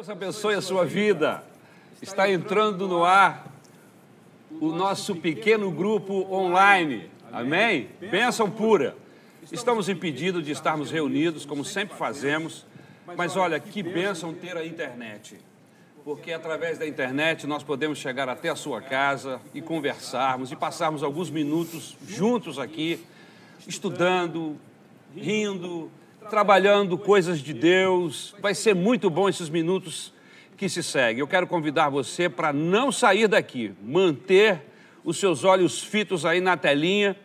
Deus abençoe a sua vida. Está entrando no ar o nosso pequeno grupo online. Amém? Bênção pura. Estamos impedidos de estarmos reunidos, como sempre fazemos, mas olha, que bênção ter a internet. Porque através da internet nós podemos chegar até a sua casa e conversarmos e passarmos alguns minutos juntos aqui, estudando, rindo, trabalhando coisas de Deus. Vai ser muito bom esses minutos que se seguem. Eu quero convidar você para não sair daqui, manter os seus olhos fitos aí na telinha,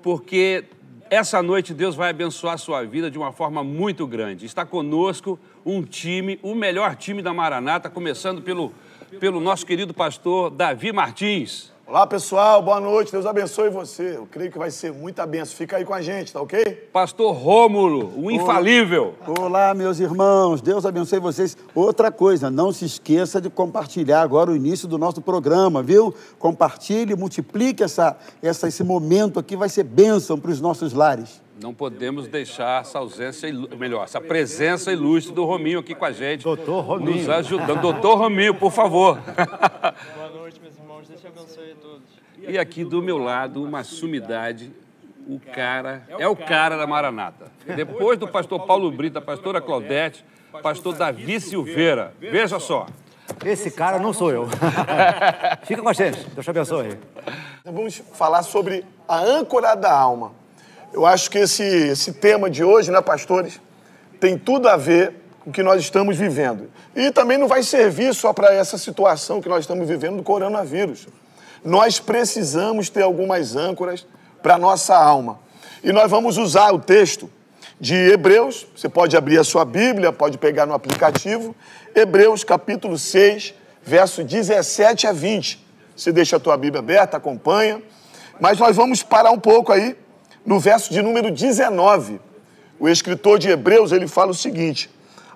porque essa noite Deus vai abençoar a sua vida de uma forma muito grande. Está conosco um time, o melhor time da Maranata, começando pelo, pelo nosso querido pastor Davi Martins. Olá, pessoal, boa noite, Deus abençoe você. Eu creio que vai ser muita benção. Fica aí com a gente, tá ok? Pastor Rômulo, o infalível. Olá, meus irmãos, Deus abençoe vocês. Outra coisa, não se esqueça de compartilhar agora o início do nosso programa, viu? Compartilhe, multiplique essa, essa, esse momento aqui, vai ser bênção para os nossos lares. Não podemos deixar essa ausência, melhor, essa presença ilustre do Rominho aqui com a gente. Doutor Rominho. Nos ajudando. Doutor Rominho, por favor. Noite, meus irmãos. Deus te abençoe a todos. E aqui do meu lado, uma sumidade, o cara, é o cara da Maranata. Depois do pastor Paulo Brito, da pastora Claudete, pastor Davi Silveira. Veja só. Esse cara não sou eu. Fica com a gente. Deus te abençoe. Vamos falar sobre a âncora da alma. Eu acho que esse, esse tema de hoje, né, pastores, tem tudo a ver o que nós estamos vivendo. E também não vai servir só para essa situação que nós estamos vivendo do coronavírus. Nós precisamos ter algumas âncoras para a nossa alma. E nós vamos usar o texto de Hebreus, você pode abrir a sua Bíblia, pode pegar no aplicativo, Hebreus capítulo 6, verso 17 a 20. Você deixa a tua Bíblia aberta, acompanha. Mas nós vamos parar um pouco aí no verso de número 19. O escritor de Hebreus, ele fala o seguinte: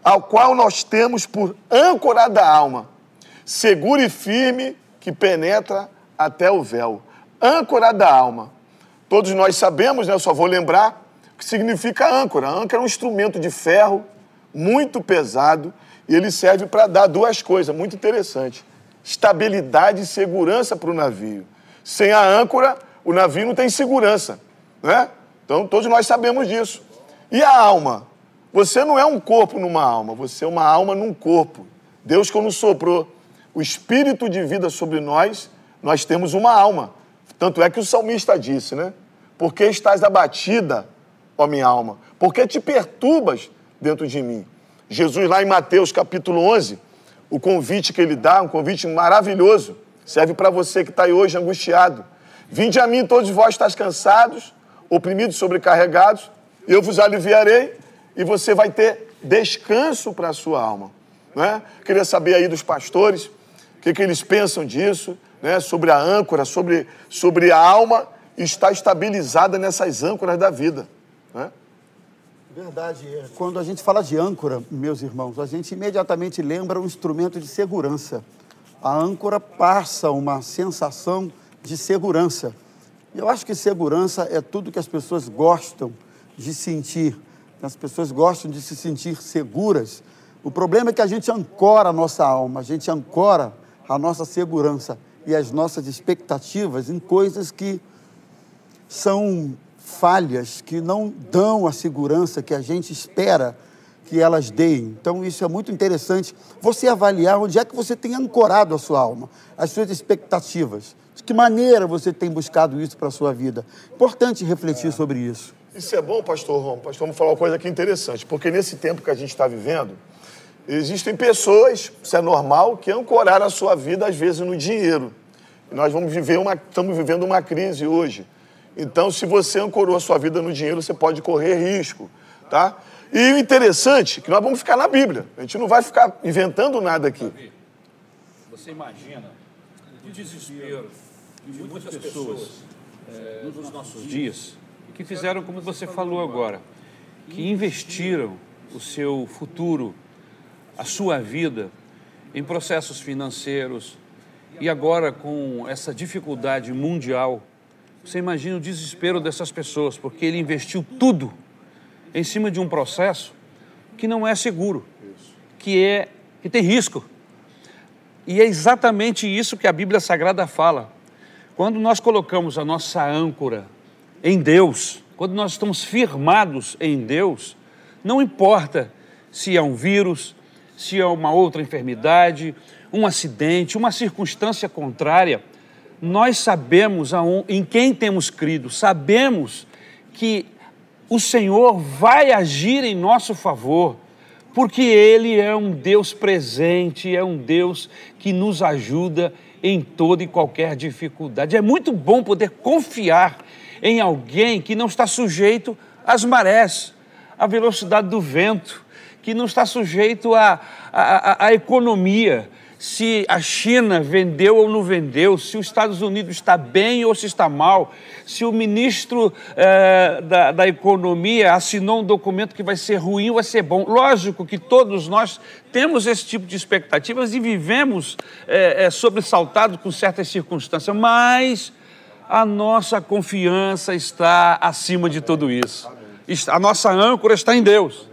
ao qual nós temos por âncora da alma, seguro e firme que penetra até o véu. Âncora da alma. Todos nós sabemos, né? Eu só vou lembrar o que significa âncora. A âncora é um instrumento de ferro muito pesado e ele serve para dar duas coisas muito interessantes: estabilidade e segurança para o navio. Sem a âncora, o navio não tem segurança, né? Então todos nós sabemos disso. E a alma? Você não é um corpo numa alma, você é uma alma num corpo. Deus, quando soprou o espírito de vida sobre nós, nós temos uma alma. Tanto é que o salmista disse, né? Por que estás abatida, ó minha alma? Por que te perturbas dentro de mim? Jesus, lá em Mateus capítulo 11, o convite que ele dá, um convite maravilhoso, serve para você que está aí hoje angustiado. Vinde a mim, todos vós estáis cansados, oprimidos, sobrecarregados, eu vos aliviarei, e você vai ter descanso para a sua alma. Né? Queria saber aí dos pastores, o que, que eles pensam disso, né? sobre a âncora, sobre, sobre a alma estar estabilizada nessas âncoras da vida. Né? Verdade. é. Quando a gente fala de âncora, meus irmãos, a gente imediatamente lembra um instrumento de segurança. A âncora passa uma sensação de segurança. Eu acho que segurança é tudo que as pessoas gostam de sentir. As pessoas gostam de se sentir seguras. O problema é que a gente ancora a nossa alma, a gente ancora a nossa segurança e as nossas expectativas em coisas que são falhas, que não dão a segurança que a gente espera que elas deem. Então, isso é muito interessante. Você avaliar onde é que você tem ancorado a sua alma, as suas expectativas. De que maneira você tem buscado isso para a sua vida. Importante refletir sobre isso. Isso é bom, pastor Rom. Pastor, vamos falar uma coisa aqui interessante, porque nesse tempo que a gente está vivendo, existem pessoas, isso é normal, que ancoraram a sua vida, às vezes, no dinheiro. E nós vamos viver uma, estamos vivendo uma crise hoje. Então, se você ancorou a sua vida no dinheiro, você pode correr risco, tá? E o interessante é que nós vamos ficar na Bíblia. A gente não vai ficar inventando nada aqui. Você imagina o desespero de muitas pessoas eh, nos nossos dias que fizeram como você falou agora, que investiram o seu futuro, a sua vida em processos financeiros e agora com essa dificuldade mundial, você imagina o desespero dessas pessoas, porque ele investiu tudo em cima de um processo que não é seguro, que é que tem risco. E é exatamente isso que a Bíblia Sagrada fala. Quando nós colocamos a nossa âncora em Deus, quando nós estamos firmados em Deus, não importa se é um vírus, se é uma outra enfermidade, um acidente, uma circunstância contrária, nós sabemos em quem temos crido, sabemos que o Senhor vai agir em nosso favor, porque Ele é um Deus presente, é um Deus que nos ajuda em toda e qualquer dificuldade. É muito bom poder confiar em alguém que não está sujeito às marés, à velocidade do vento, que não está sujeito à, à, à economia, se a China vendeu ou não vendeu, se os Estados Unidos está bem ou se está mal, se o ministro eh, da, da, Economia assinou um documento que vai ser ruim ou vai ser bom. Lógico que todos nós temos esse tipo de expectativas e vivemos eh, eh, sobressaltados com certas circunstâncias, mas a nossa confiança está acima de tudo isso. A nossa âncora está em Deus.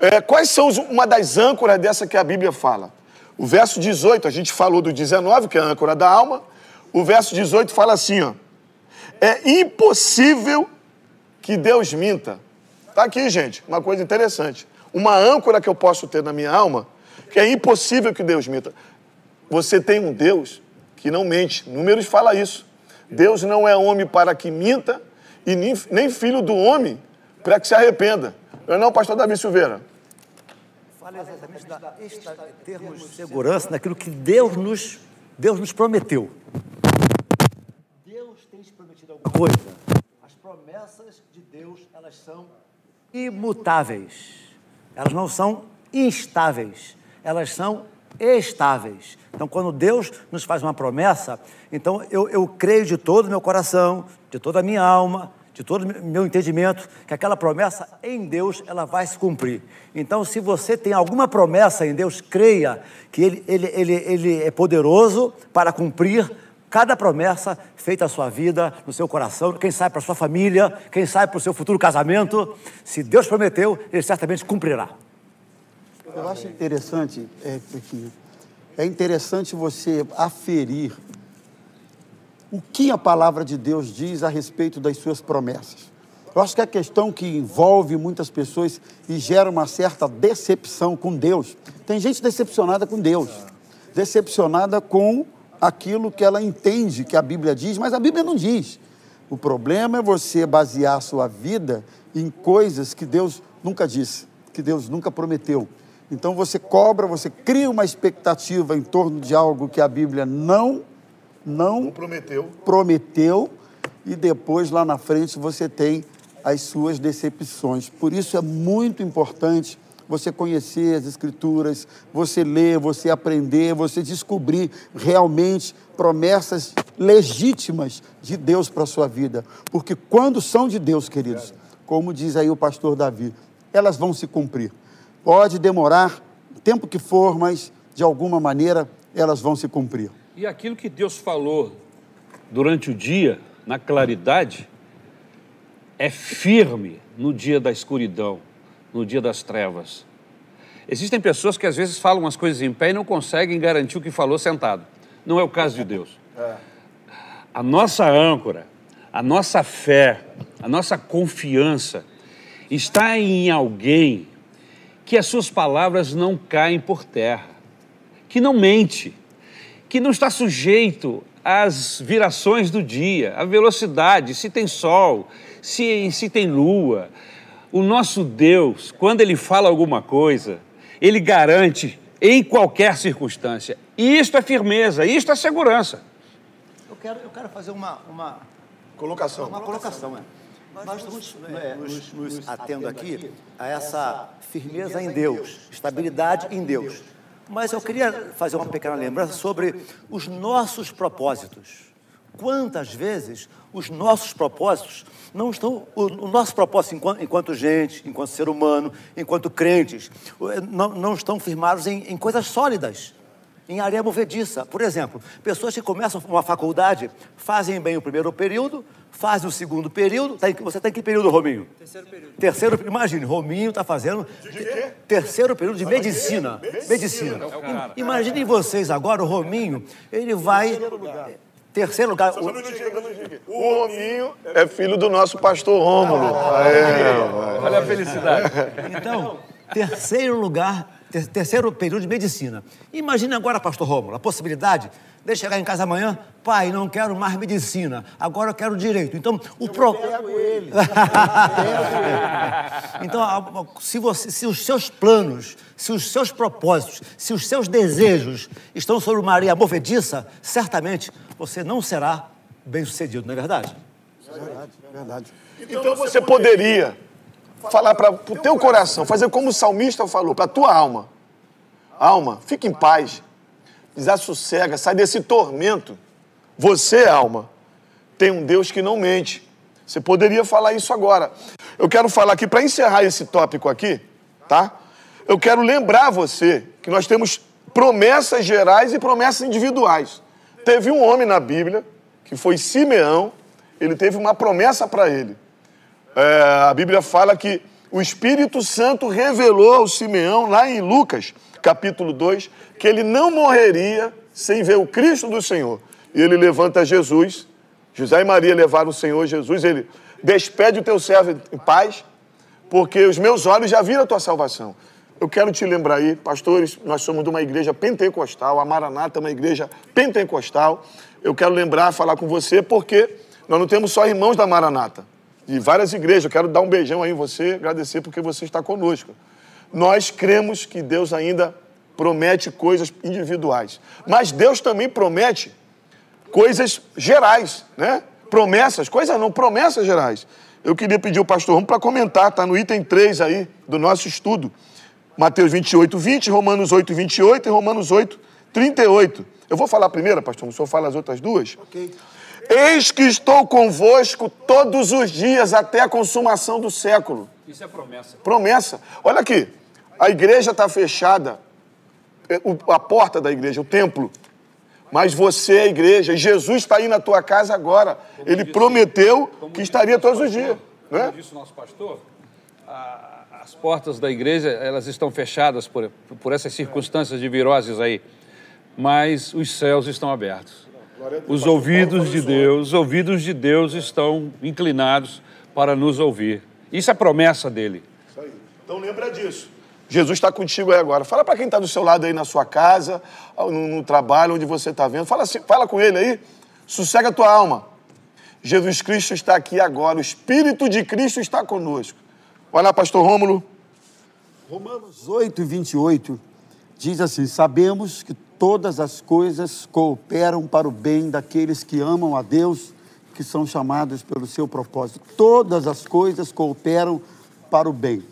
É, quais são uma das âncoras dessa que a Bíblia fala? O verso 18, a gente falou do 19, que é a âncora da alma. O verso 18 fala assim, ó. É impossível que Deus minta. Tá aqui, gente, uma coisa interessante. Uma âncora que eu posso ter na minha alma, que é impossível que Deus minta. Você tem um Deus que não mente. Números fala isso. Deus não é homem para que minta e nem filho do homem para que se arrependa. Não é não, pastor Davi Silveira? Fala exatamente da termos de segurança naquilo que Deus nos, Deus nos prometeu. Deus tem te prometido alguma coisa. As promessas de Deus, elas são imutáveis. Elas não são instáveis. Elas são estáveis. Então, quando Deus nos faz uma promessa, então eu, eu creio de todo o meu coração, de toda a minha alma, de todo o meu entendimento, que aquela promessa em Deus ela vai se cumprir. Então, se você tem alguma promessa em Deus, creia que Ele, ele, ele, ele é poderoso para cumprir cada promessa feita à sua vida, no seu coração, quem sabe para a sua família, quem sabe para o seu futuro casamento. Se Deus prometeu, Ele certamente cumprirá. Eu acho interessante, é, é interessante você aferir o que a palavra de Deus diz a respeito das suas promessas. Eu acho que a questão que envolve muitas pessoas e gera uma certa decepção com Deus. Tem gente decepcionada com Deus, decepcionada com aquilo que ela entende que a Bíblia diz, mas a Bíblia não diz. O problema é você basear a sua vida em coisas que Deus nunca disse, que Deus nunca prometeu. Então você cobra, você cria uma expectativa em torno de algo que a Bíblia não não prometeu. prometeu e depois lá na frente você tem as suas decepções. Por isso é muito importante você conhecer as escrituras, você ler, você aprender, você descobrir realmente promessas legítimas de Deus para a sua vida. Porque quando são de Deus, queridos, como diz aí o pastor Davi, elas vão se cumprir. Pode demorar o tempo que for, mas de alguma maneira elas vão se cumprir. E aquilo que Deus falou durante o dia, na claridade, é firme no dia da escuridão, no dia das trevas. Existem pessoas que às vezes falam as coisas em pé e não conseguem garantir o que falou sentado. Não é o caso de Deus. A nossa âncora, a nossa fé, a nossa confiança está em alguém que as suas palavras não caem por terra, que não mente que não está sujeito às virações do dia, à velocidade, se tem sol, se, se tem lua. O nosso Deus, quando Ele fala alguma coisa, Ele garante em qualquer circunstância. Isto é firmeza, isto é segurança. Eu quero, eu quero fazer uma, uma colocação. Uma colocação, é. Nós estamos é, nos, nos atendo aqui a essa firmeza em Deus, estabilidade em Deus. Mas eu queria fazer uma pequena lembrança sobre os nossos propósitos. Quantas vezes os nossos propósitos não estão. O, o nosso propósito enquanto, enquanto, gente, enquanto ser humano, enquanto crentes, não, não estão firmados em, em coisas sólidas, em areia movediça. Por exemplo, pessoas que começam uma faculdade, fazem bem o primeiro período, faz o segundo período. Tá em- você está em que período, Rominho? Terceiro período. Terceiro, imagine, Rominho está fazendo terceiro período de medicina. Medicina. I- Imaginem vocês agora, o Rominho, ele vai. Terceiro lugar. o- O Rominho é filho do nosso pastor Rômulo. É, Olha a felicidade. Então, terceiro lugar, ter- terceiro período de medicina. Imagine agora, pastor Rômulo, a possibilidade de ele chegar em casa amanhã, pai, não quero mais medicina, agora eu quero direito. Então, o pro... então, a- a- se, você, se os seus planos, se os seus propósitos, se os seus desejos estão sobre Maria movediça, certamente você não será bem sucedido, não é verdade? Verdade. Então você poderia falar para o teu coração, fazer como o salmista falou, para a tua alma. Alma, fique em paz, desassossega, sai desse tormento. Você, alma, tem um Deus que não mente. Você poderia falar isso agora. Eu quero falar aqui, para encerrar esse tópico aqui, tá? Eu quero lembrar você que nós temos promessas gerais e promessas individuais. Teve um homem na Bíblia, que foi Simeão, ele teve uma promessa para ele. É, a Bíblia fala que o Espírito Santo revelou ao Simeão, lá em Lucas, capítulo 2, que ele não morreria sem ver o Cristo do Senhor. E ele levanta Jesus, José e Maria levaram o Senhor Jesus, ele despede o teu servo em paz, porque os meus olhos já viram a tua salvação. Eu quero te lembrar aí, pastores, nós somos de uma igreja pentecostal, a Maranata é uma igreja pentecostal. Eu quero lembrar, falar com você, porque nós não temos só irmãos da Maranata, de várias igrejas. Eu quero dar um beijão aí em você, agradecer porque você está conosco. Nós cremos que Deus ainda promete coisas individuais, mas Deus também promete coisas gerais, né? Promessas, coisas não, promessas gerais. Eu queria pedir o pastor Romo para comentar, está no item 3 aí do nosso estudo. Mateus 28, 20, Romanos 8, 28 e Romanos 8, 38. Eu vou falar a primeira, pastor, o senhor fala as outras duas? Ok. Eis que estou convosco todos os dias até a consumação do século. Isso é promessa. Promessa. Olha aqui, a igreja está fechada, é, a porta da igreja, o templo. Mas você é a igreja, e Jesus está aí na tua casa agora. Ele prometeu que estaria todos os dias. Né? Como disse o nosso pastor, a- as portas da igreja elas estão fechadas por, por essas circunstâncias de viroses aí, mas os céus estão abertos. Os ouvidos de Deus, os ouvidos de Deus estão inclinados para nos ouvir. Isso é promessa dele. Isso aí. Então lembra disso. Jesus está contigo aí agora. Fala para quem está do seu lado aí na sua casa, no, no trabalho, onde você está vendo. Fala, assim, fala com ele aí. Sossega a tua alma. Jesus Cristo está aqui agora. O Espírito de Cristo está conosco. Olha lá, pastor Rômulo. Romanos 8 e 28 diz assim: Sabemos que todas as coisas cooperam para o bem daqueles que amam a Deus, que são chamados pelo seu propósito. Todas as coisas cooperam para o bem.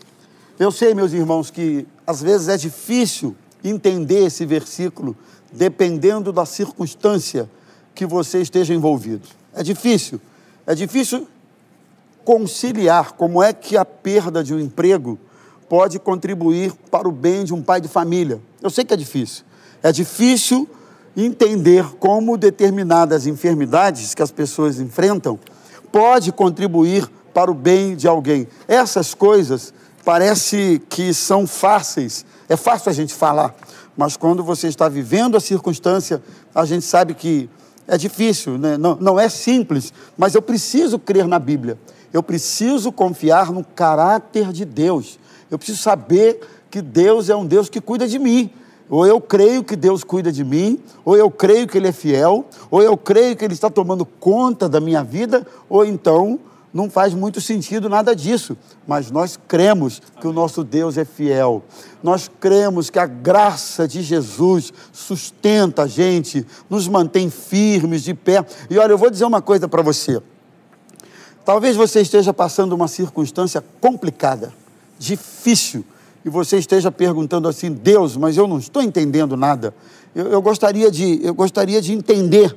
Eu sei, meus irmãos, que às vezes é difícil entender esse versículo dependendo da circunstância que você esteja envolvido. É difícil. É difícil conciliar como é que a perda de um emprego pode contribuir para o bem de um pai de família. Eu sei que é difícil. É difícil entender como determinadas enfermidades que as pessoas enfrentam pode contribuir para o bem de alguém. Essas coisas parece que são fáceis. É fácil a gente falar, mas quando você está vivendo a circunstância, a gente sabe que é difícil, né? não, não é simples, mas eu preciso crer na Bíblia. Eu preciso confiar no caráter de Deus. Eu preciso saber que Deus é um Deus que cuida de mim. Ou eu creio que Deus cuida de mim, ou eu creio que Ele é fiel, ou eu creio que Ele está tomando conta da minha vida, ou então não faz muito sentido nada disso. Mas nós cremos que o nosso Deus é fiel. Nós cremos que a graça de Jesus sustenta a gente, nos mantém firmes, de pé. E olha, eu vou dizer uma coisa para você. Talvez você esteja passando uma circunstância complicada, difícil, e você esteja perguntando assim: Deus, mas eu não estou entendendo nada. Eu, eu gostaria, de, eu gostaria de entender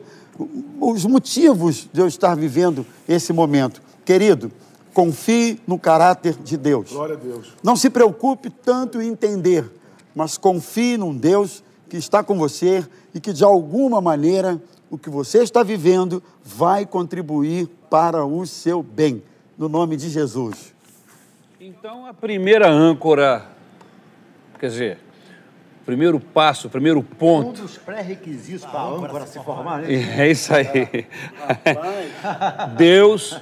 os motivos de eu estar vivendo esse momento. Querido, confie no caráter de Deus. Glória a Deus. Não se preocupe tanto em entender, mas confie num Deus que está com você e que de alguma maneira o que você está vivendo vai contribuir para o seu bem. No nome de Jesus. Então, a primeira âncora, quer dizer, o primeiro passo, o primeiro Um ponto. dos pré-requisitos para a âncora se formar, né? É isso aí. Deus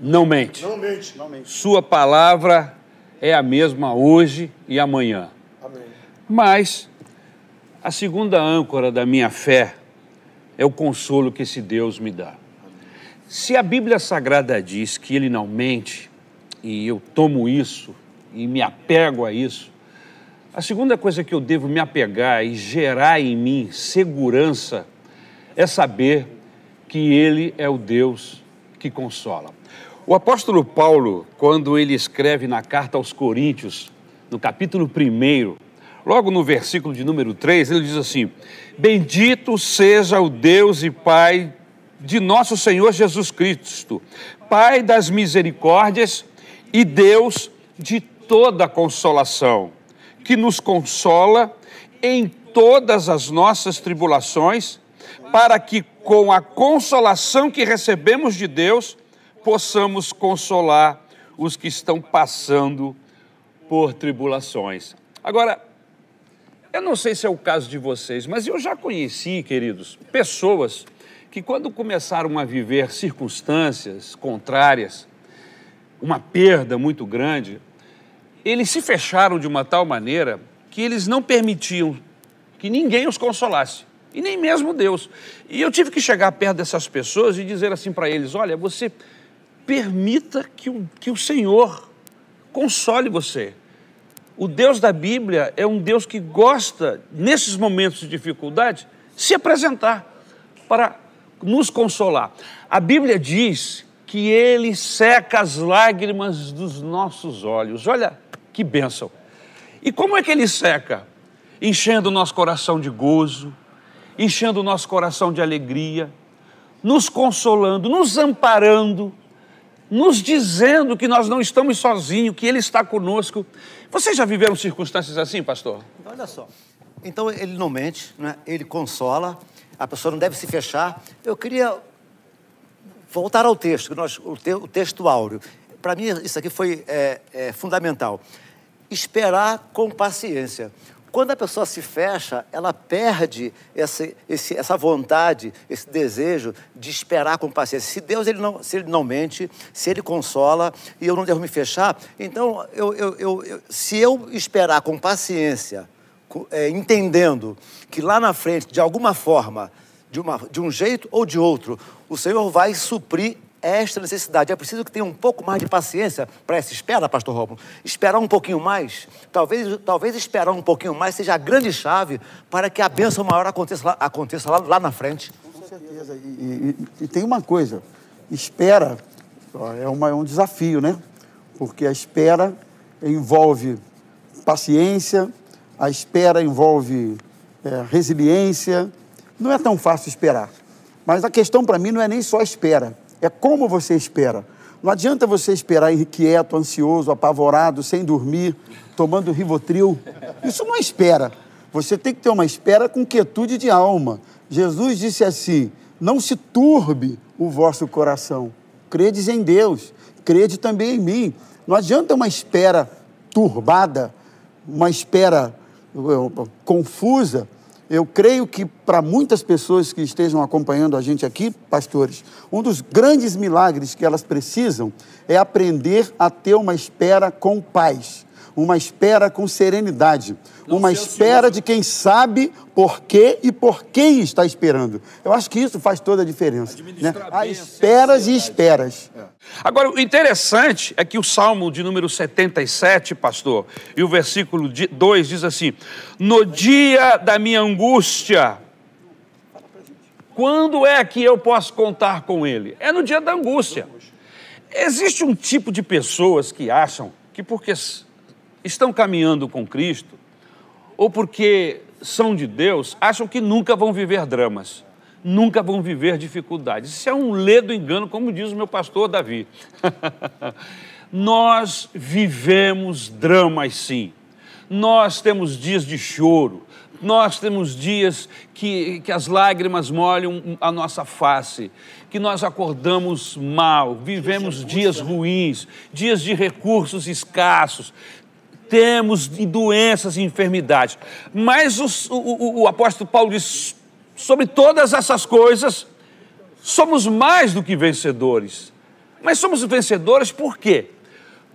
não mente. Não mente. Sua palavra é a mesma hoje e amanhã. Amém. Mas a segunda âncora da minha fé é o consolo que esse Deus me dá. Se a Bíblia Sagrada diz que ele não mente, e eu tomo isso e me apego a isso, a segunda coisa que eu devo me apegar e gerar em mim segurança é saber que ele é o Deus que consola. O apóstolo Paulo, quando ele escreve na carta aos Coríntios, no capítulo 1, logo no versículo de número 3, ele diz assim: Bendito seja o Deus e Pai de nosso Senhor Jesus Cristo, Pai das misericórdias e Deus de toda consolação, que nos consola em todas as nossas tribulações, para que com a consolação que recebemos de Deus, possamos consolar os que estão passando por tribulações. Agora, eu não sei se é o caso de vocês, mas eu já conheci, queridos, pessoas que, quando começaram a viver circunstâncias contrárias, uma perda muito grande, eles se fecharam de uma tal maneira que eles não permitiam que ninguém os consolasse, e nem mesmo Deus. E eu tive que chegar perto dessas pessoas e dizer assim para eles: olha, você permita que o, que o Senhor console você. O Deus da Bíblia é um Deus que gosta, nesses momentos de dificuldade, se apresentar para nos consolar. A Bíblia diz que ele seca as lágrimas dos nossos olhos. Olha que bênção. E como é que ele seca? Enchendo o nosso coração de gozo, enchendo o nosso coração de alegria, nos consolando, nos amparando, nos dizendo que nós não estamos sozinhos, que Ele está conosco. Vocês já viveram circunstâncias assim, pastor? Olha só. Então ele não mente, né? ele consola, a pessoa não deve se fechar. Eu queria voltar ao texto, nós, o, o texto áureo. Para mim, isso aqui foi é, é, fundamental. Esperar com paciência. Quando a pessoa se fecha, ela perde esse, esse, essa vontade, esse desejo de esperar com paciência. Se Deus ele não, se ele não mente, se Ele consola e eu não devo me fechar, então eu, eu, eu, se eu esperar com paciência, é, entendendo que lá na frente, de alguma forma, de, uma, de um jeito ou de outro, o Senhor vai suprir esta necessidade. É preciso que tenha um pouco mais de paciência para essa espera, pastor Romulo. Esperar um pouquinho mais, talvez, talvez esperar um pouquinho mais seja a grande chave para que a bênção maior aconteça lá, aconteça lá, lá na frente. Com certeza. E, e- e tem uma coisa: espera é, uma- é um desafio, né? Porque a espera envolve paciência, a espera envolve é, resiliência. Não é tão fácil esperar. Mas a questão para mim não é nem só espera, é como você espera. Não adianta você esperar inquieto, ansioso, apavorado, sem dormir, tomando Rivotril. Isso não é espera. Você tem que ter uma espera com quietude de alma. Jesus disse assim: Não se turbe o vosso coração. Credes em Deus, crede também em mim. Não adianta uma espera turbada, uma espera eh, confusa. Eu creio que para muitas pessoas que estejam acompanhando a gente aqui, pastores, um dos grandes milagres que elas precisam é aprender a ter uma espera com paz, uma espera com serenidade, uma espera de quem sabe por quê e por quem está esperando. Eu acho que isso faz toda a diferença. Né? Há esperas e esperas. Agora, o interessante é que o Salmo de número 77, pastor, e o versículo 2 diz assim: No dia da minha angústia, quando é que eu posso contar com ele? É no dia da angústia. Existe um tipo de pessoas que acham que porque estão caminhando com Cristo, ou porque são de Deus, acham que nunca vão viver dramas, nunca vão viver dificuldades. Isso é um ledo engano, como diz o meu pastor Davi. Nós vivemos dramas sim. Nós temos dias de choro, Nós temos dias que, que as lágrimas molham a nossa face, que nós acordamos mal, vivemos dias ruins, dias de recursos escassos, temos doenças e enfermidades. Mas o, o, o apóstolo Paulo diz: sobre todas essas coisas, somos mais do que vencedores. Mas somos vencedores por quê?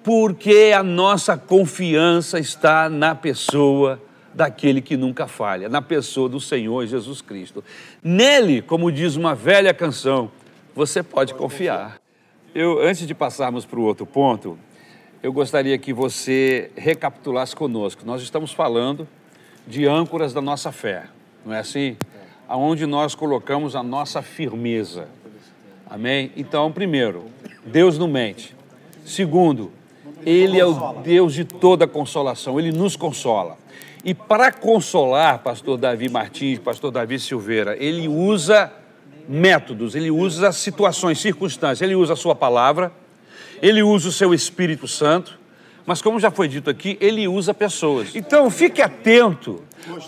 Porque a nossa confiança está na pessoa daquele que nunca falha, na pessoa do Senhor Jesus Cristo. Nele, como diz uma velha canção, você pode confiar. Eu, antes de passarmos para o outro ponto, eu gostaria que você recapitulasse conosco. Nós estamos falando de âncoras da nossa fé, não é assim? Aonde nós colocamos a nossa firmeza. Amém? Então, primeiro, Deus não mente. Segundo, Ele é o Deus de toda consolação, Ele nos consola. E para consolar, pastor Davi Martins, pastor Davi Silveira, ele usa métodos, ele usa situações, circunstâncias, ele usa a sua palavra, ele usa o seu Espírito Santo, mas como já foi dito aqui, ele usa pessoas. Então fique atento,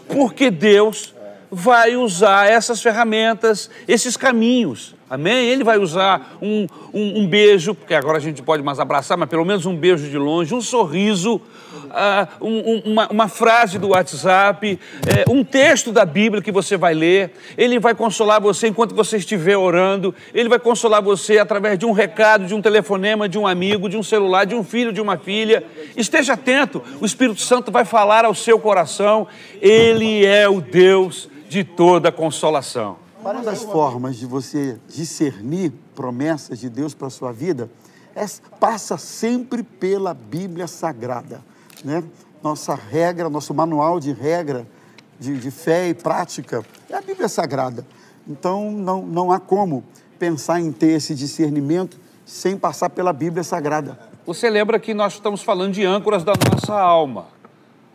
porque Deus vai usar essas ferramentas, esses caminhos. Amém? Ele vai usar um, um, um, beijo, porque agora a gente pode mais abraçar, mas pelo menos um beijo de longe, um sorriso, um, uma, uma, frase do WhatsApp, é, um texto da Bíblia que você vai ler. Ele vai consolar você enquanto você estiver orando. Ele vai consolar você através de um recado, de um telefonema, de um amigo, de um celular, de um filho, de uma filha. Esteja atento, o Espírito Santo vai falar ao seu coração. Ele é o Deus de toda consolação. Uma das formas de você discernir promessas de Deus para a sua vida é, passa sempre pela Bíblia Sagrada. Né? Nossa regra, nosso manual de regra de, de fé e prática é a Bíblia Sagrada. Então não, não há como pensar em ter esse discernimento sem passar pela Bíblia Sagrada. Você lembra que nós estamos falando de âncoras da nossa alma.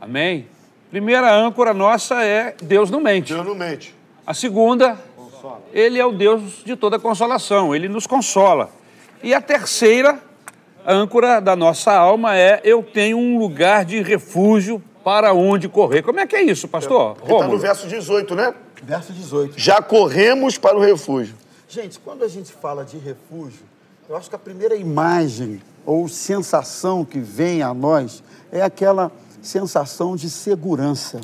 Amém? Primeira âncora nossa é Deus não mente. Deus não mente. A segunda, consola. Ele é o Deus de toda consolação, ele nos consola. E a terceira âncora da nossa alma é eu tenho um lugar de refúgio para onde correr. Como é que é isso, pastor? Está no verso 18, né? Verso 18. Já corremos para o refúgio. Gente, quando a gente fala de refúgio, eu acho que a primeira imagem ou sensação que vem a nós é aquela sensação de segurança,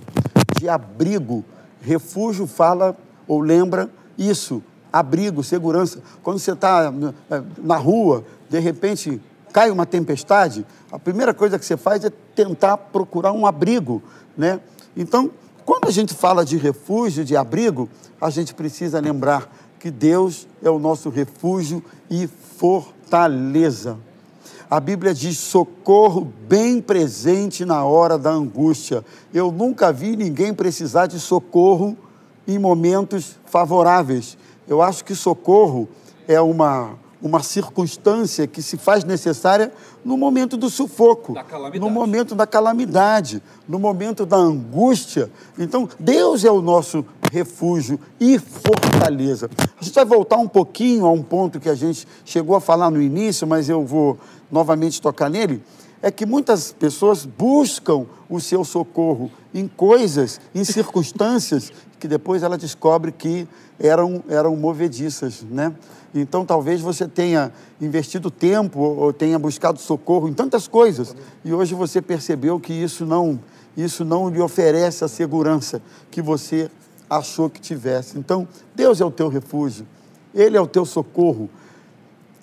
de abrigo. Refúgio fala ou lembra isso, abrigo, segurança. Quando você está eh, na rua, de repente cai uma tempestade, a primeira coisa que você faz é tentar procurar um abrigo, né? Então, quando a gente fala de refúgio, de abrigo, a gente precisa lembrar que Deus é o nosso refúgio e fortaleza. A Bíblia diz socorro bem presente na hora da angústia. Eu nunca vi ninguém precisar de socorro em momentos favoráveis. Eu acho que socorro é uma, uma circunstância que se faz necessária no momento do sufoco, no momento da calamidade, no momento da angústia. Então, Deus é o nosso refúgio e fortaleza. A gente vai voltar um pouquinho a um ponto que a gente chegou a falar no início, mas eu vou novamente tocar nele, é que muitas pessoas buscam o seu socorro em coisas, em circunstâncias que depois ela descobre que eram, eram movediças, né? Então talvez você tenha investido tempo ou tenha buscado socorro em tantas coisas e hoje você percebeu que isso não, isso não lhe oferece a segurança que você achou que tivesse. Então Deus é o teu refúgio, Ele é o teu socorro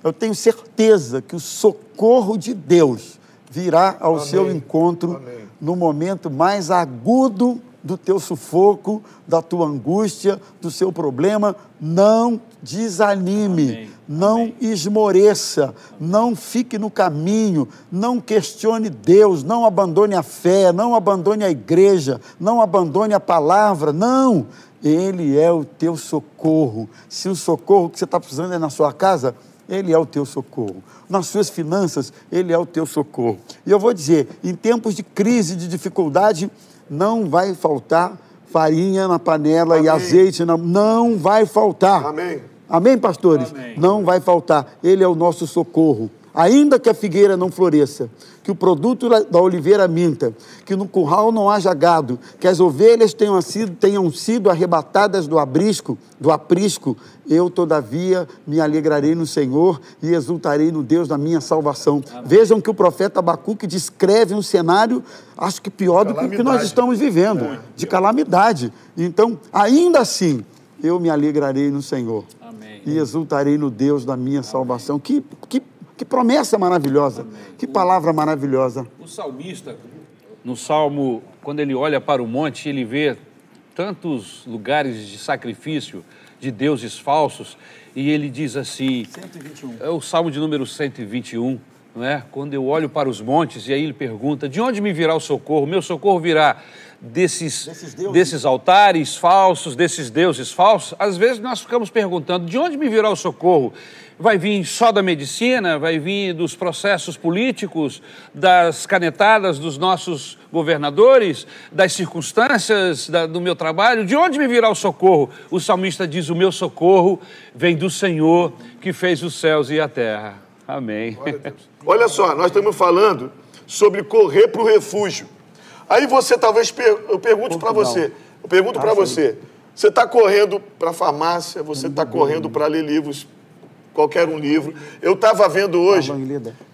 eu tenho certeza que o socorro de Deus virá ao Amém. seu encontro Amém. no momento mais agudo do teu sufoco, da tua angústia, do seu problema. Não desanime, Amém. não esmoreça, não fique no caminho, não questione Deus, não abandone a fé, não abandone a igreja, não abandone a palavra. Não! Ele é o teu socorro. Se o socorro que você está precisando é na sua casa, ele é o teu socorro. Nas suas finanças, Ele é o teu socorro. E eu vou dizer: em tempos de crise, de dificuldade, não vai faltar farinha na panela Amém. e azeite, na... não vai faltar. Amém. Amém, pastores? Amém. Não vai faltar. Ele é o nosso socorro. Ainda que a figueira não floresça, que o produto da oliveira minta, que no curral não haja gado, que as ovelhas tenham sido, tenham sido arrebatadas do abrisco, do aprisco, eu todavia me alegrarei no Senhor e exultarei no Deus da minha salvação. Amém. Vejam que o profeta Abacuque descreve um cenário, acho que pior do que o que nós estamos vivendo, é. de calamidade. Então, ainda assim, eu me alegrarei no Senhor Amém. e exultarei no Deus da minha Amém. salvação. Que, que, que promessa maravilhosa, que palavra maravilhosa. O salmista, no Salmo, quando ele olha para o monte, ele vê tantos lugares de sacrifício de deuses falsos, e ele diz assim: 121. É o Salmo de número 121. Não é? Quando eu olho para os montes, e aí ele pergunta: de onde me virá o socorro? Meu socorro virá desses, desses, desses, altares falsos, desses deuses falsos, às vezes nós ficamos perguntando: de onde me virá o socorro? Vai vir só da medicina? Vai vir dos processos políticos, das canetadas dos nossos governadores, das circunstâncias da, do meu trabalho? De onde me virá o socorro? O salmista diz: O meu socorro vem do Senhor que fez os céus e a terra. Amém. Olha só, nós estamos falando sobre correr para o refúgio. Aí você talvez per... eu pergunte para você, eu pergunto para você, você está correndo para a farmácia, você está correndo para ler livros, qualquer um livro. Eu estava vendo hoje,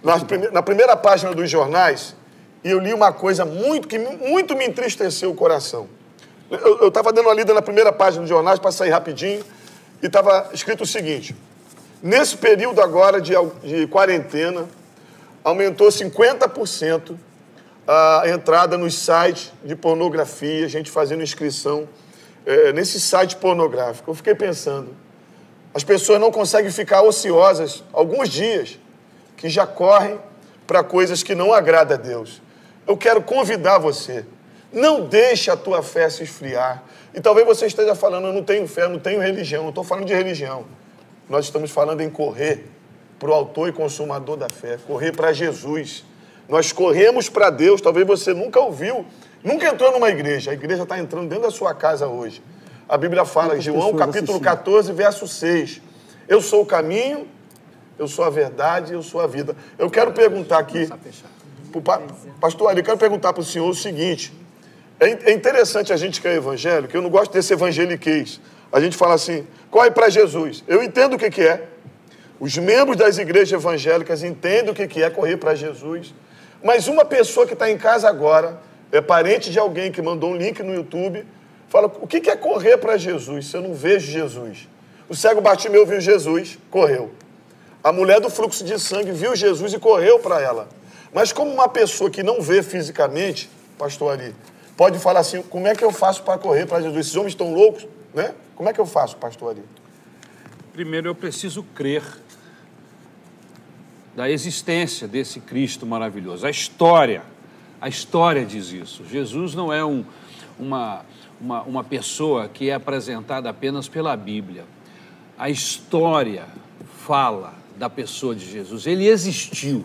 na, prime... na primeira página dos jornais, e eu li uma coisa muito que muito me entristeceu o coração. Eu estava dando uma lida na primeira página dos jornais para sair rapidinho, e estava escrito o seguinte: nesse período agora de, de quarentena, aumentou 50% a entrada nos sites de pornografia, gente fazendo inscrição é, nesse site pornográfico. Eu fiquei pensando, as pessoas não conseguem ficar ociosas alguns dias, que já correm para coisas que não agradam a Deus. Eu quero convidar você, não deixe a tua fé se esfriar. E talvez você esteja falando, eu não tenho fé, eu não tenho religião, não estou falando de religião. Nós estamos falando em correr para o autor e consumador da fé, correr para Jesus nós corremos para Deus, talvez você nunca ouviu, nunca entrou numa igreja. A igreja está entrando dentro da sua casa hoje. A Bíblia fala, João capítulo 14, verso 6. Eu sou o caminho, eu sou a verdade, eu sou a vida. Eu quero perguntar aqui, pro pastor Ali, eu quero perguntar para o senhor o seguinte. É, é interessante a gente que é evangélico, eu não gosto desse evangeliquez. A gente fala assim, corre para Jesus. Eu entendo o que, que é. Os membros das igrejas evangélicas entendem o que, que é correr para Jesus. Mas uma pessoa que está em casa agora, é parente de alguém que mandou um link no YouTube, fala: o que é correr para Jesus se eu não vejo Jesus? O cego Bartimeu viu Jesus, correu. A mulher do fluxo de sangue viu Jesus e correu para ela. Mas como uma pessoa que não vê fisicamente, pastor ali, pode falar assim: como é que eu faço para correr para Jesus? Esses homens estão loucos, né? Como é que eu faço, pastor ali? Primeiro eu preciso crer da existência desse Cristo maravilhoso. A história, a história diz isso. Jesus não é um, uma, uma, uma pessoa que é apresentada apenas pela Bíblia. A história fala da pessoa de Jesus. Ele existiu.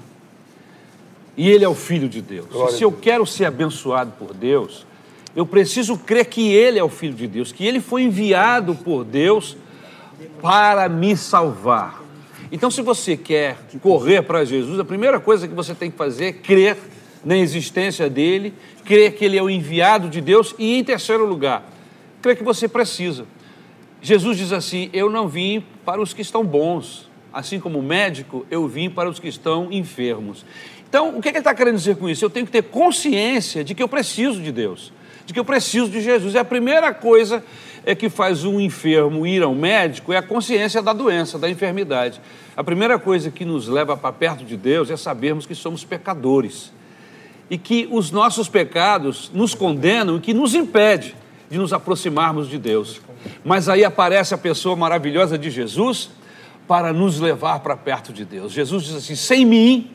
E ele é o Filho de Deus. Glória e se eu quero ser abençoado por Deus, eu preciso crer que ele é o Filho de Deus, que ele foi enviado por Deus para me salvar. Então, se você quer correr para Jesus, a primeira coisa que você tem que fazer é crer na existência dele, crer que ele é o enviado de Deus e, em terceiro lugar, crer que você precisa. Jesus diz assim: Eu não vim para os que estão bons, assim como médico, eu vim para os que estão enfermos. Então, o que ele está querendo dizer com isso? Eu tenho que ter consciência de que eu preciso de Deus, de que eu preciso de Jesus. É a primeira coisa é que faz um enfermo ir ao médico é a consciência da doença, da enfermidade. A primeira coisa que nos leva para perto de Deus é sabermos que somos pecadores e que os nossos pecados nos condenam e que nos impede de nos aproximarmos de Deus. Mas aí aparece a pessoa maravilhosa de Jesus para nos levar para perto de Deus. Jesus diz assim: sem mim,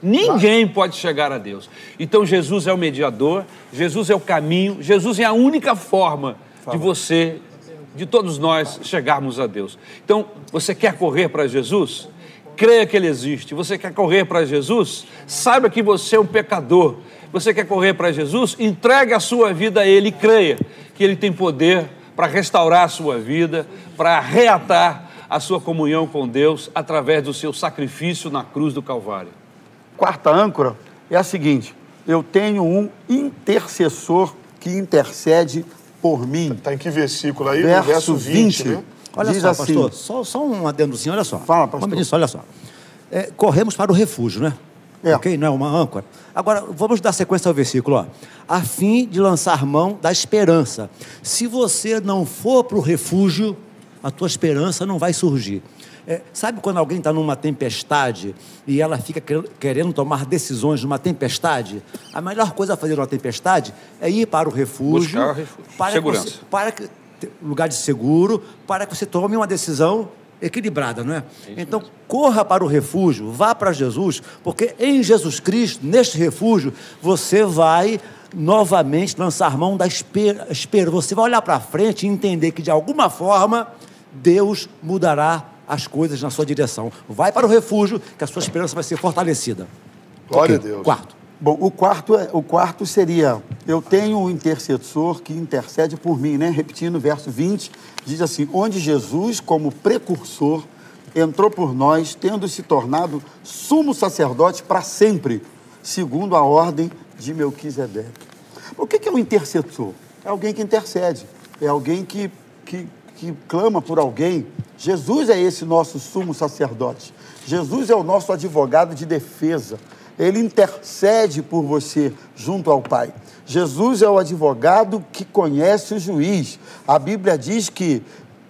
ninguém pode chegar a Deus. Então Jesus é o mediador, Jesus é o caminho, Jesus é a única forma de você, de todos nós chegarmos a Deus. Então, você quer correr para Jesus? Creia que Ele existe. Você quer correr para Jesus? Saiba que você é um pecador. Você quer correr para Jesus? Entregue a sua vida a Ele e creia que Ele tem poder para restaurar a sua vida, para reatar a sua comunhão com Deus através do seu sacrifício na cruz do Calvário. Quarta âncora é a seguinte: eu tenho um intercessor que intercede por mim. Está em que versículo aí? Verso, verso 20, 20. né? Olha Diz só, assim, pastor, só, só um adendozinho, olha só. Fala, pastor. Disse, olha só. É, corremos para o refúgio, né? É. Ok? Não é uma âncora. Agora, vamos dar sequência ao versículo, ó. A fim de lançar mão da esperança. Se você não for para o refúgio, a tua esperança não vai surgir. É, sabe quando alguém está numa tempestade e ela fica quer- querendo tomar decisões numa tempestade? A melhor coisa a fazer numa tempestade é ir para o refúgio. Buscar o refúgio. Para Segurança. Que você, para que lugar de seguro, para que você tome uma decisão equilibrada, não é? Então, corra para o refúgio, vá para Jesus, porque em Jesus Cristo, neste refúgio, você vai novamente lançar mão da espera. Você vai olhar para frente e entender que, de alguma forma, Deus mudará as coisas na sua direção. Vai para o refúgio, que a sua esperança vai ser fortalecida. Glória Ok, a Deus. Quarto. Bom, o quarto, é, o quarto seria: eu tenho um intercessor que intercede por mim, né? Repetindo o verso 20, diz assim: onde Jesus, como precursor, entrou por nós, tendo se tornado sumo sacerdote para sempre, segundo a ordem de Melquisedeque. O que que é um intercessor? É alguém que intercede, é alguém que, que, que clama por alguém. Jesus é esse nosso sumo sacerdote. Jesus é o nosso advogado de defesa. Ele intercede por você junto ao Pai. Jesus é o advogado que conhece o juiz. A Bíblia diz que,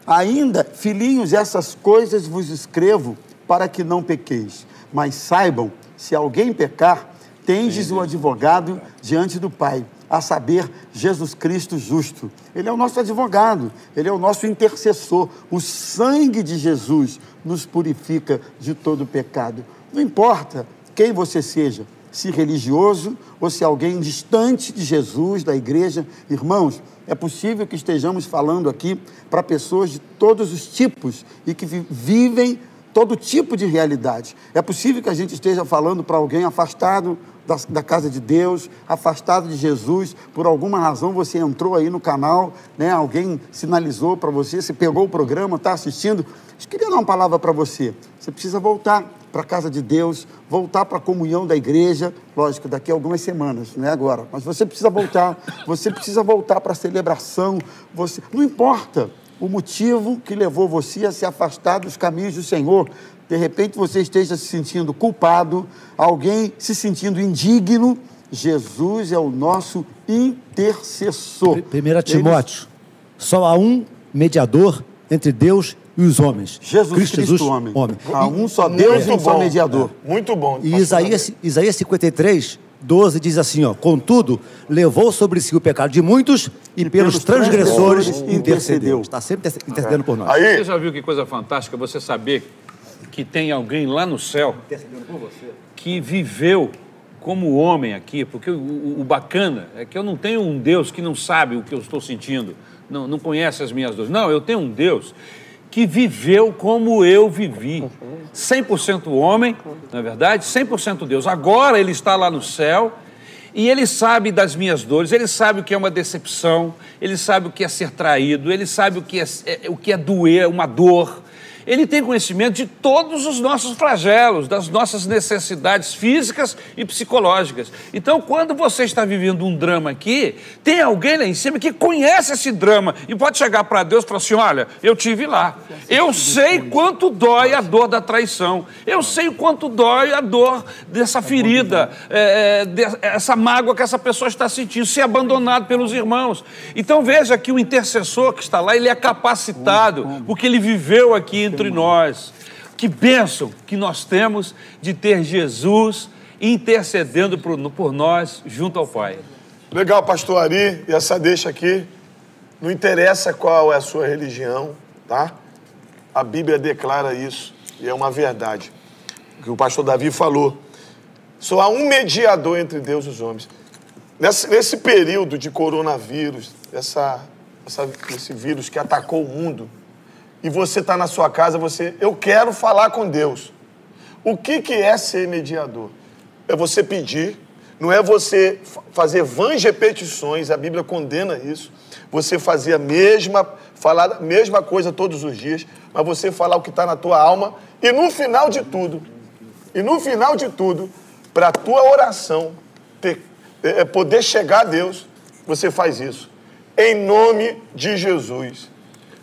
ainda, filhinhos, essas coisas vos escrevo para que não pequeis. Mas saibam, se alguém pecar, tendes o advogado diante do Pai, a saber, Jesus Cristo justo. Ele é o nosso advogado, ele é o nosso intercessor. O sangue de Jesus nos purifica de todo pecado. Não importa quem você seja, se religioso ou se alguém distante de Jesus, da igreja, irmãos, é possível que estejamos falando aqui para pessoas de todos os tipos e que vi- vivem todo tipo de realidade. É possível que a gente esteja falando para alguém afastado da, da casa de Deus, afastado de Jesus, por alguma razão você entrou aí no canal, né? alguém sinalizou para você, você pegou o programa, está assistindo. Eu queria dar uma palavra para você. Você precisa voltar para a casa de Deus, voltar para a comunhão da igreja, lógico, daqui a algumas semanas, não é agora, mas você precisa voltar, você precisa voltar para a celebração, você, não importa o motivo que levou você a se afastar dos caminhos do Senhor. De repente você esteja se sentindo culpado, alguém se sentindo indigno. Jesus é o nosso intercessor. Primeira Ele- Timóteo, só há um mediador entre Deus e os homens. Jesus Cristo, homem. Há um só Deus e um só mediador. Muito bom. E Isaías, Isaías 53, 12 diz assim, ó, contudo, levou sobre si o pecado de muitos e, pelos, pelos transgressores transgressores intercedeu. intercedeu. Está sempre intercedendo por nós. Aí, Você já viu que coisa fantástica você saber que tem alguém lá no céu que viveu como homem aqui? Porque o, o- bacana é que eu não tenho um Deus que não sabe o que eu estou sentindo, não, não conhece as minhas dores. Não, eu tenho um Deus que viveu como eu vivi. 100% homem, não é verdade? 100% Deus. Agora ele está lá no céu e ele sabe das minhas dores, ele sabe o que é uma decepção, ele sabe o que é ser traído, ele sabe o que é, é- o que é doer, uma dor. Ele tem conhecimento de todos os nossos flagelos, das nossas necessidades físicas e psicológicas. Então, quando você está vivendo um drama aqui, tem alguém lá em cima que conhece esse drama e pode chegar para Deus e falar assim: Olha, eu tive lá. Eu sei quanto dói a dor da traição. Eu sei o quanto dói a dor dessa ferida, é, é, essa mágoa que essa pessoa está sentindo, ser abandonado pelos irmãos. Então veja que o intercessor que está lá, ele é capacitado, porque ele viveu aqui entre nós. Que bênção que nós temos de ter Jesus intercedendo por, por nós junto ao Pai. legal, pastor Ari, e essa deixa aqui. Não interessa qual é a sua religião, tá? A Bíblia declara isso, e é uma verdade. O que o pastor Davi falou. Só há um mediador entre Deus e os homens. Nesse, nesse período de coronavírus, essa, essa- esse vírus que atacou o mundo, e você está na sua casa, você, eu quero falar com Deus. O que, que é ser mediador? É você pedir, Não é você fa- fazer vãs repetições, a Bíblia condena isso. Você fazer a mesma, falar a mesma coisa todos os dias, mas você falar o que está na tua alma e no final de tudo, e no final de tudo, para a tua oração ter, é, é, poder chegar a Deus, você faz isso. Em nome de Jesus.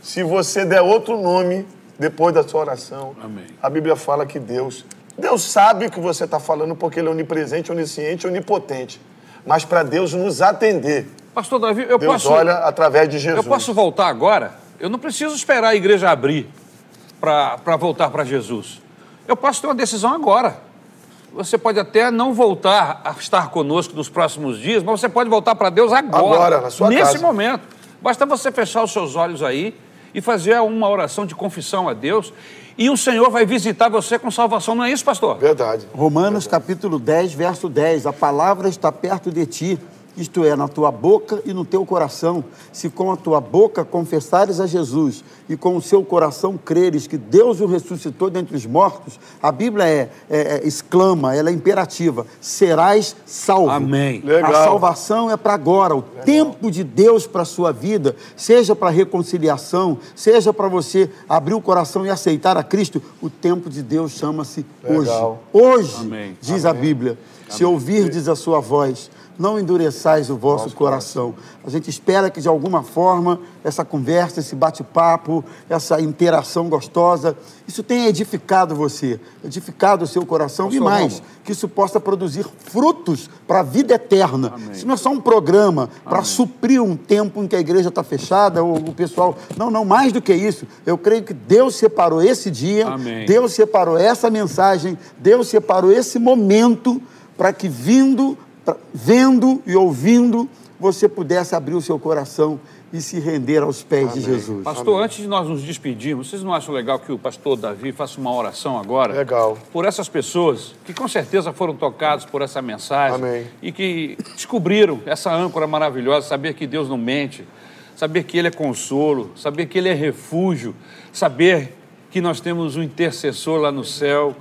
Se você der outro nome depois da sua oração, Amém. a Bíblia fala que Deus, Deus sabe o que você está falando porque Ele é onipresente, onisciente, onipotente. Mas para Deus nos atender, Pastor Davi, eu Deus posso. olha através de Jesus. Eu posso voltar agora? Eu não preciso esperar a igreja abrir para voltar para Jesus. Eu posso ter uma decisão agora. Você pode até não voltar a estar conosco nos próximos dias, mas você pode voltar para Deus agora. Agora, na sua Nesse casa. momento. Basta você fechar os seus olhos aí e fazer uma oração de confissão a Deus. E o Senhor vai visitar você com salvação, não é isso, pastor? Verdade. Romanos capítulo 10, verso 10. A palavra está perto de ti, isto é, na tua boca e no teu coração. Se com a tua boca confessares a Jesus e com o seu coração creres que Deus o ressuscitou dentre os mortos, a Bíblia é, é- é- exclama, ela é imperativa: serás salvo. Amém. Legal. A salvação é para agora. O tempo de Deus para a sua vida, seja para reconciliação, seja para você abrir o coração e aceitar a Cristo, o tempo de Deus chama-se hoje. Legal. Hoje, Amém. diz a Bíblia, se ouvirdes a sua voz, não endureçais o vosso coração. A gente espera que, de alguma forma, essa conversa, esse bate-papo, essa interação gostosa, isso tenha edificado você, edificado o seu coração e mais, que isso possa produzir frutos para a vida eterna. Isso não é só um programa para suprir um tempo em que a igreja está fechada ou o pessoal. Não, não, mais do que isso. Eu creio que Deus separou esse dia, Amém. Deus separou essa mensagem, Deus separou esse momento para que vindo, vendo e ouvindo, você pudesse abrir o seu coração e se render aos pés de Jesus. Pastor, antes de nós nos despedirmos, vocês não acham legal que o pastor Davi faça uma oração agora? Legal. Por essas pessoas que com certeza foram tocados por essa mensagem Amém. e que descobriram essa âncora maravilhosa, saber que Deus não mente, saber que Ele é consolo, saber que Ele é refúgio, saber que nós temos um intercessor lá no céu,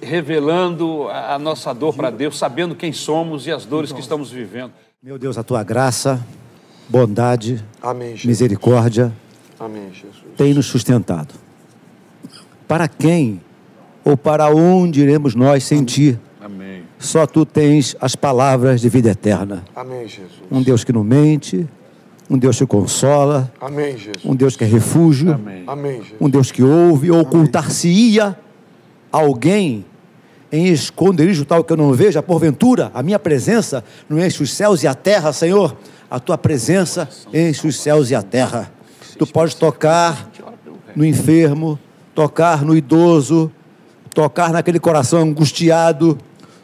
revelando a nossa dor para Deus, sabendo quem somos e as dores que estamos vivendo. Meu Deus, a tua graça, bondade, Amém, misericórdia Amém, Jesus. tem nos sustentado. Para quem ou para onde iremos nós sem ti? Amém. Só tu tens as palavras de vida eterna. Amém, Jesus. Um Deus que não mente, um Deus que consola, Amém, Jesus. um Deus que é refúgio, Amém. Amém, Jesus. um Deus que ouve, ocultar-se-ia alguém em esconderijo tal que eu não veja, porventura, a minha presença não enche os céus e a terra, Senhor, a tua presença enche os céus e a terra. Tu podes tocar no enfermo, tocar no idoso, tocar naquele coração angustiado,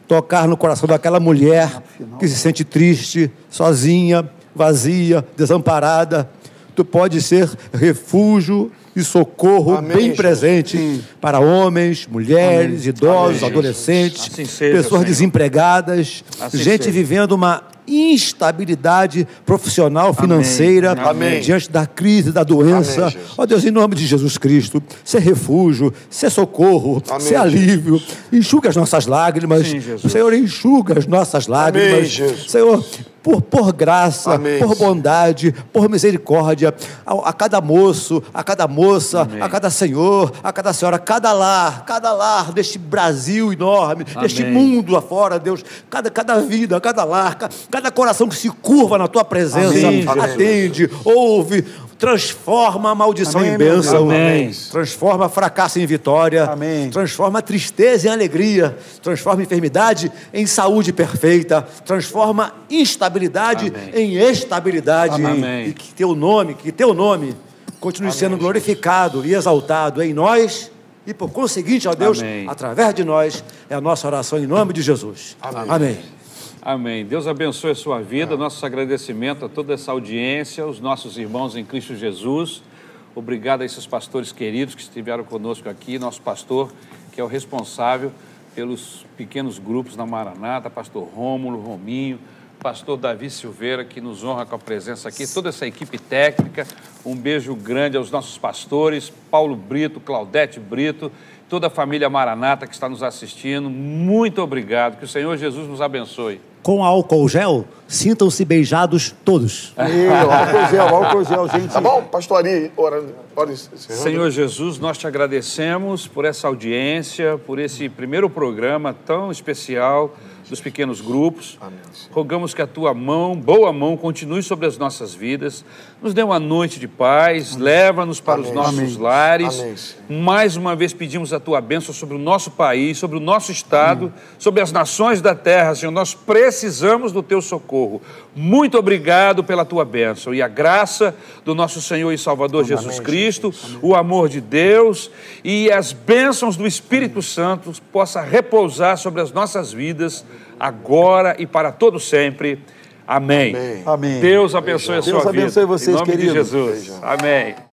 tocar no coração daquela mulher que se sente triste, sozinha, vazia, desamparada. Tu pode ser refúgio e socorro Amém, bem Jesus. presente para homens, mulheres, idosos, Amém, adolescentes, Assim seja, pessoas Senhor. desempregadas, Assim gente seja. vivendo uma instabilidade profissional, financeira, Amém. diante da crise, da doença. Amém, Jesus. Ó Deus, em nome de Jesus Cristo, ser refúgio, ser socorro, Amém, ser alívio. Enxuga as nossas lágrimas. Sim, Jesus. Senhor, enxuga as nossas lágrimas. Amém, Jesus. Senhor, por, por graça, Amém. por bondade, por misericórdia, a, a cada moço, a cada moça, a cada senhor, a cada senhora, a cada lar, cada lar deste Brasil enorme, deste Amém. mundo afora, Deus, cada, cada vida, cada lar, ca- cada coração que se curva na tua presença, Amém, atende, ouve, transforma a maldição Amém, em bênção. Amém. transforma fracasso em vitória, Amém. transforma tristeza em alegria, transforma enfermidade em saúde perfeita, transforma instabilidade em estabilidade. Amém. E que teu nome, que teu nome continue sendo glorificado e exaltado em nós e por conseguinte, ó Deus, Amém. através de nós, é a nossa oração em nome de Jesus. Amém. Amém. Deus abençoe a sua vida. Nosso agradecimento a toda essa audiência, os nossos irmãos em Cristo Jesus. Obrigado a esses pastores queridos que estiveram conosco aqui. Nosso pastor, que é o responsável pelos pequenos grupos na Maranata, pastor Rômulo, Rominho, pastor Davi Silveira, que nos honra com a presença aqui, toda essa equipe técnica. Um beijo grande aos nossos pastores, Paulo Brito, Claudete Brito, toda a família Maranata que está nos assistindo. Muito obrigado. Que o Senhor Jesus nos abençoe. Com álcool gel, sintam-se beijados todos. Meu, álcool gel, álcool gel, gente. Tá bom? Pastor Ari, ora, ora, Senhor Jesus, nós te agradecemos por essa audiência, por esse primeiro programa tão especial dos pequenos grupos. Rogamos que a tua mão, boa mão, continue sobre as nossas vidas. Nos dê uma noite de paz, leva-nos para os Amém. nossos Amém. lares. Amém. Mais uma vez pedimos a tua bênção sobre o nosso país, sobre o nosso estado, sobre as nações da terra, Senhor. Nós precisamos do teu socorro. Muito obrigado pela tua bênção e a graça do nosso Senhor e Salvador Jesus Cristo, o amor de Deus e as bênçãos do Espírito Santo possa repousar sobre as nossas vidas agora e para todo sempre. Amém. Amém. Amém. Deus abençoe a sua Deus vida. abençoe vocês, em nome querido. de Jesus. Amém.